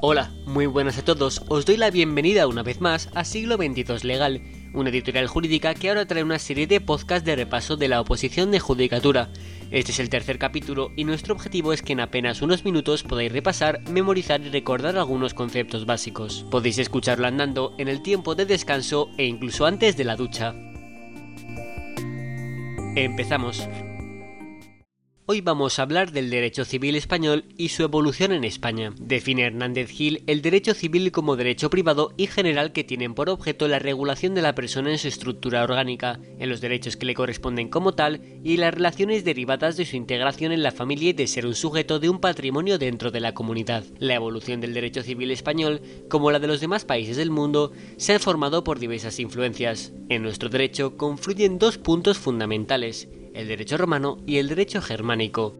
Hola, muy buenas a todos. Os doy la bienvenida una vez más a Siglo XXII Legal, una editorial jurídica que ahora trae una serie de podcasts de repaso de la oposición de judicatura. Este es el tercer capítulo y nuestro objetivo es que en apenas unos minutos podáis repasar, memorizar y recordar algunos conceptos básicos. Podéis escucharlo andando en el tiempo de descanso e incluso antes de la ducha. Empezamos. Hoy vamos a hablar del derecho civil español y su evolución en España. Define Hernández Gil el derecho civil como derecho privado y general que tienen por objeto la regulación de la persona en su estructura orgánica, en los derechos que le corresponden como tal y las relaciones derivadas de su integración en la familia y de ser un sujeto de un patrimonio dentro de la comunidad. La evolución del derecho civil español, como la de los demás países del mundo, se ha formado por diversas influencias. En nuestro derecho confluyen dos puntos fundamentales el derecho romano y el derecho germánico.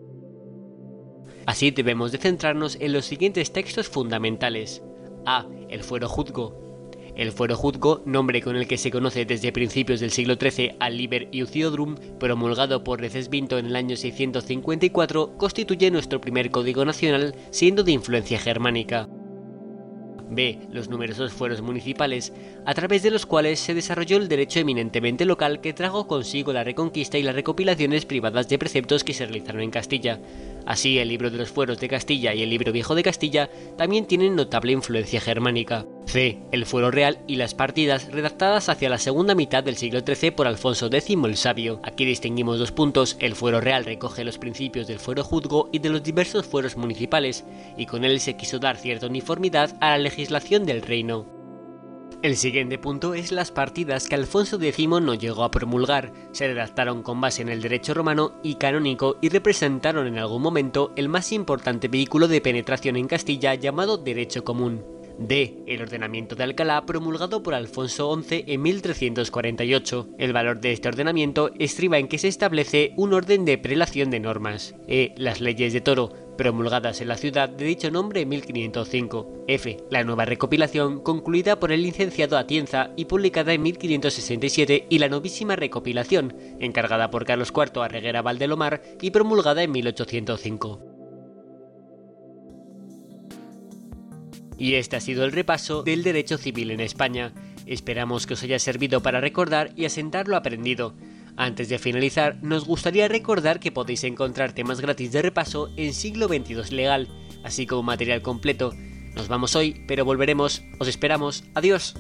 Así debemos de centrarnos en los siguientes textos fundamentales. A. El fuero juzgo. El fuero juzgo, nombre con el que se conoce desde principios del siglo XIII al Liber Iuciodrum, promulgado por Recesvinto en el año 654, constituye nuestro primer código nacional, siendo de influencia germánica. B. Los numerosos fueros municipales, a través de los cuales se desarrolló el derecho eminentemente local que trajo consigo la reconquista y las recopilaciones privadas de preceptos que se realizaron en Castilla. Así, el libro de los fueros de Castilla y el libro viejo de Castilla también tienen notable influencia germánica. C. El fuero real y las partidas redactadas hacia la segunda mitad del siglo XIII por Alfonso X el Sabio. Aquí distinguimos dos puntos. El fuero real recoge los principios del fuero juzgo y de los diversos fueros municipales, y con él se quiso dar cierta uniformidad a la legislación del reino. El siguiente punto es las partidas que Alfonso X no llegó a promulgar. Se redactaron con base en el derecho romano y canónico y representaron en algún momento el más importante vehículo de penetración en Castilla llamado derecho común. D. El ordenamiento de Alcalá promulgado por Alfonso XI en 1348. El valor de este ordenamiento estriba en que se establece un orden de prelación de normas. E. Las leyes de Toro promulgadas en la ciudad de dicho nombre en 1505. F. La nueva recopilación, concluida por el licenciado Atienza y publicada en 1567, y la novísima recopilación, encargada por Carlos IV a Reguera Valdelomar y promulgada en 1805. Y este ha sido el repaso del derecho civil en España. Esperamos que os haya servido para recordar y asentar lo aprendido. Antes de finalizar, nos gustaría recordar que podéis encontrar temas gratis de repaso en Siglo XXII Legal, así como material completo. Nos vamos hoy, pero volveremos. Os esperamos. Adiós.